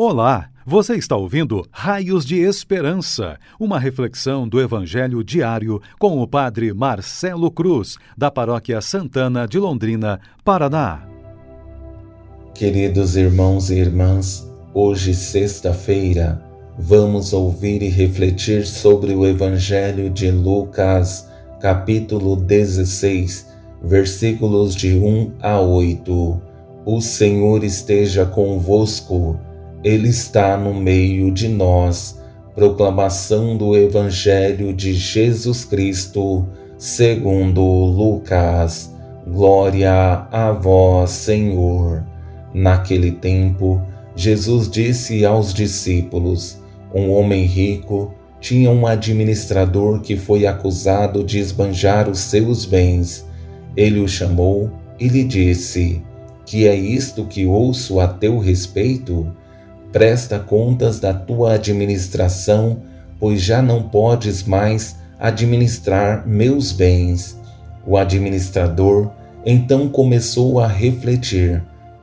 Olá, você está ouvindo Raios de Esperança, uma reflexão do Evangelho diário com o Padre Marcelo Cruz, da Paróquia Santana de Londrina, Paraná. Queridos irmãos e irmãs, hoje, sexta-feira, vamos ouvir e refletir sobre o Evangelho de Lucas, capítulo 16, versículos de 1 a 8. O Senhor esteja convosco ele está no meio de nós. Proclamação do Evangelho de Jesus Cristo, segundo Lucas. Glória a vós, Senhor. Naquele tempo, Jesus disse aos discípulos: Um homem rico tinha um administrador que foi acusado de esbanjar os seus bens. Ele o chamou e lhe disse: Que é isto que ouço a teu respeito? Presta contas da tua administração, pois já não podes mais administrar meus bens. O administrador então começou a refletir: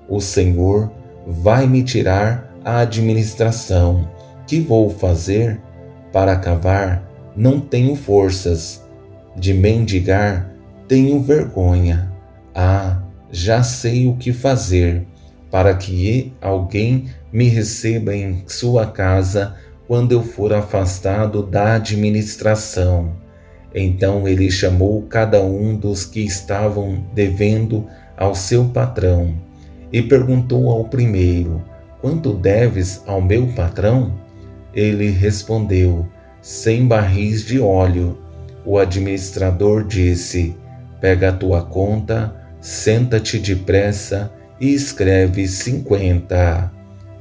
O Senhor vai me tirar a administração. Que vou fazer? Para cavar, não tenho forças. De mendigar, tenho vergonha. Ah, já sei o que fazer para que alguém me receba em sua casa quando eu for afastado da administração. Então ele chamou cada um dos que estavam devendo ao seu patrão e perguntou ao primeiro: Quanto deves ao meu patrão? Ele respondeu: Cem barris de óleo. O administrador disse: Pega a tua conta, senta-te depressa e escreve cinquenta.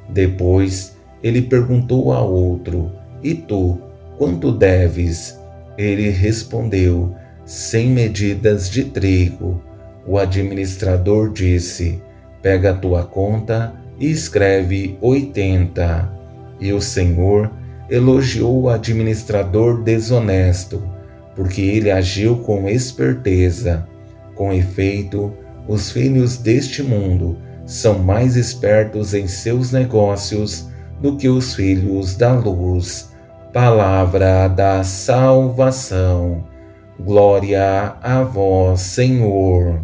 Depois ele perguntou a outro: E tu, quanto deves? Ele respondeu: Cem medidas de trigo. O administrador disse: Pega a tua conta e escreve oitenta. E o Senhor elogiou o administrador desonesto, porque ele agiu com esperteza. Com efeito, os filhos deste mundo são mais espertos em seus negócios do que os filhos da luz. Palavra da salvação. Glória a vós, Senhor.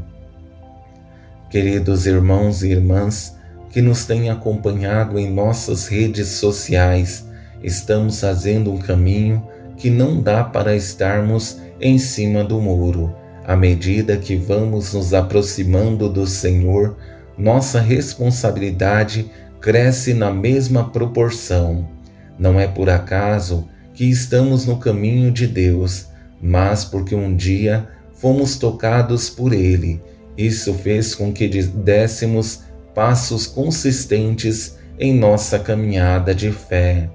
Queridos irmãos e irmãs que nos têm acompanhado em nossas redes sociais, estamos fazendo um caminho que não dá para estarmos em cima do muro à medida que vamos nos aproximando do Senhor, nossa responsabilidade cresce na mesma proporção. Não é por acaso que estamos no caminho de Deus, mas porque um dia fomos tocados por Ele. Isso fez com que dessemos passos consistentes em nossa caminhada de fé.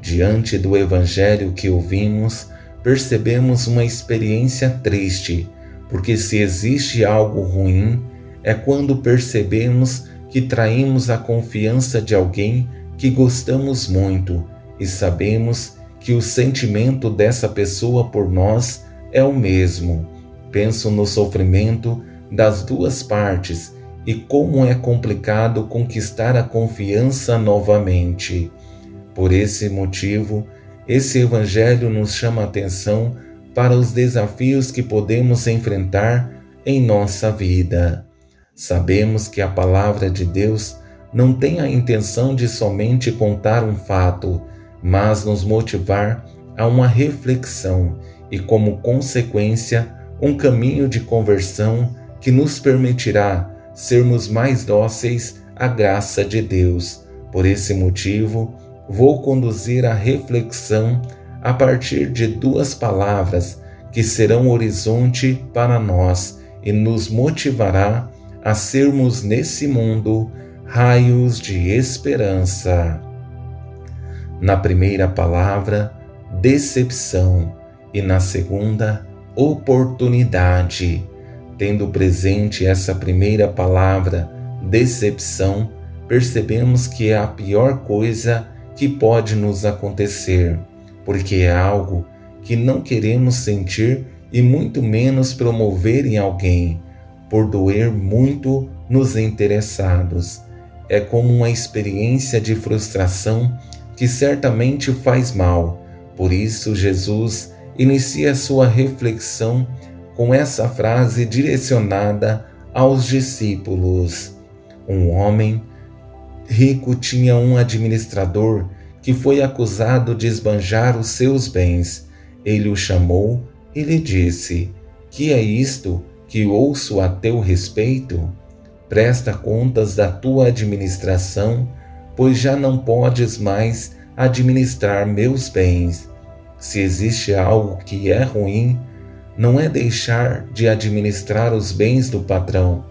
Diante do Evangelho que ouvimos, percebemos uma experiência triste porque se existe algo ruim, é quando percebemos que traímos a confiança de alguém que gostamos muito e sabemos que o sentimento dessa pessoa por nós é o mesmo. Penso no sofrimento das duas partes e como é complicado conquistar a confiança novamente. Por esse motivo, esse Evangelho nos chama a atenção para os desafios que podemos enfrentar em nossa vida. Sabemos que a palavra de Deus não tem a intenção de somente contar um fato, mas nos motivar a uma reflexão e, como consequência, um caminho de conversão que nos permitirá sermos mais dóceis à graça de Deus. Por esse motivo, vou conduzir a reflexão a partir de duas palavras que serão horizonte para nós e nos motivará a sermos nesse mundo raios de esperança. Na primeira palavra, decepção, e na segunda, oportunidade. Tendo presente essa primeira palavra, decepção, percebemos que é a pior coisa que pode nos acontecer porque é algo que não queremos sentir e muito menos promover em alguém, por doer muito nos interessados. é como uma experiência de frustração que certamente faz mal. Por isso, Jesus inicia sua reflexão com essa frase direcionada aos discípulos. Um homem rico tinha um administrador que foi acusado de esbanjar os seus bens. Ele o chamou e lhe disse: Que é isto que ouço a teu respeito? Presta contas da tua administração, pois já não podes mais administrar meus bens. Se existe algo que é ruim, não é deixar de administrar os bens do patrão,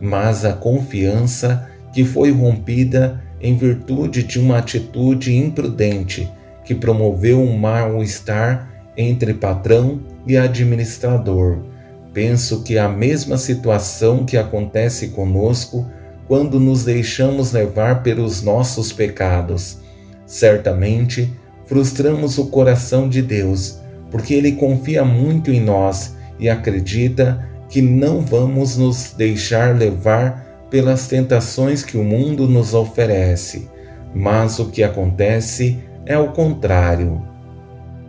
mas a confiança que foi rompida em virtude de uma atitude imprudente que promoveu um mal-estar entre patrão e administrador. Penso que a mesma situação que acontece conosco quando nos deixamos levar pelos nossos pecados. Certamente, frustramos o coração de Deus, porque Ele confia muito em nós e acredita que não vamos nos deixar levar pelas tentações que o mundo nos oferece, mas o que acontece é o contrário.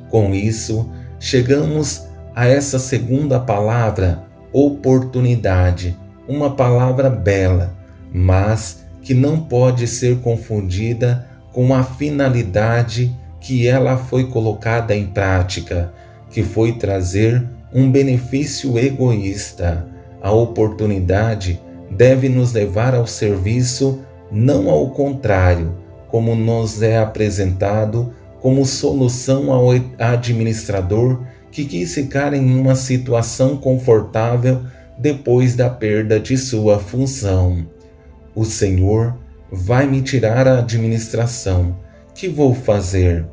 Com isso, chegamos a essa segunda palavra, oportunidade, uma palavra bela, mas que não pode ser confundida com a finalidade que ela foi colocada em prática, que foi trazer um benefício egoísta. A oportunidade deve nos levar ao serviço, não ao contrário, como nos é apresentado como solução ao administrador que quis ficar em uma situação confortável depois da perda de sua função. O Senhor vai me tirar a administração. Que vou fazer?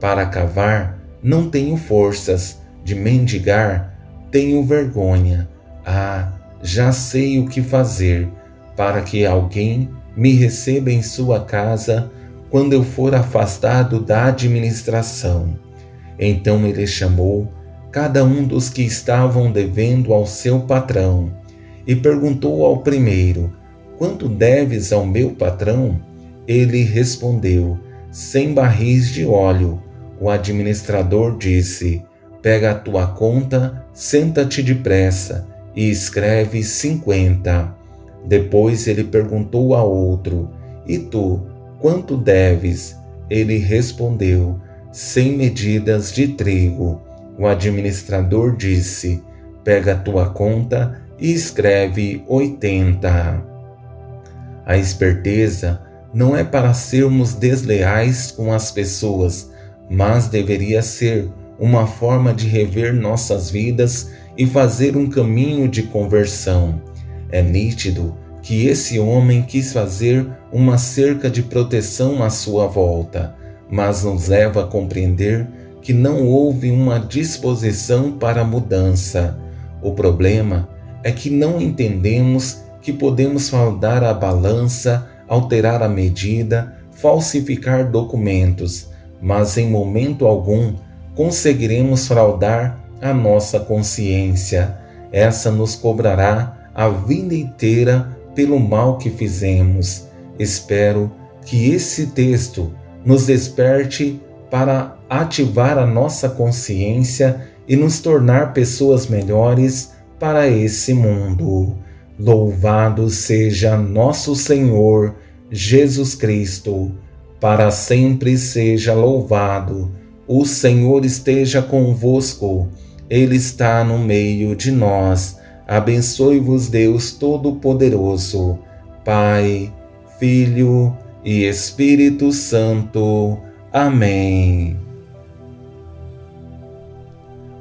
Para cavar, não tenho forças. De mendigar, tenho vergonha. Ah, já sei o que fazer para que alguém me receba em sua casa quando eu for afastado da administração. Então ele chamou cada um dos que estavam devendo ao seu patrão e perguntou ao primeiro: Quanto deves ao meu patrão? Ele respondeu: Cem barris de óleo. O administrador disse: Pega a tua conta, senta-te depressa e escreve cinquenta. Depois ele perguntou a outro: E tu, quanto deves? Ele respondeu: Cem medidas de trigo. O administrador disse: Pega a tua conta e escreve oitenta. A esperteza não é para sermos desleais com as pessoas, mas deveria ser uma forma de rever nossas vidas e fazer um caminho de conversão. É nítido que esse homem quis fazer uma cerca de proteção à sua volta, mas nos leva a compreender que não houve uma disposição para mudança. O problema é que não entendemos que podemos fraudar a balança, alterar a medida, falsificar documentos, mas em momento algum conseguiremos fraudar a nossa consciência. Essa nos cobrará a vida inteira pelo mal que fizemos. Espero que esse texto nos desperte para ativar a nossa consciência e nos tornar pessoas melhores para esse mundo. Louvado seja nosso Senhor Jesus Cristo, para sempre seja louvado. O Senhor esteja convosco ele está no meio de nós. Abençoe-vos, Deus Todo-Poderoso, Pai, Filho e Espírito Santo. Amém.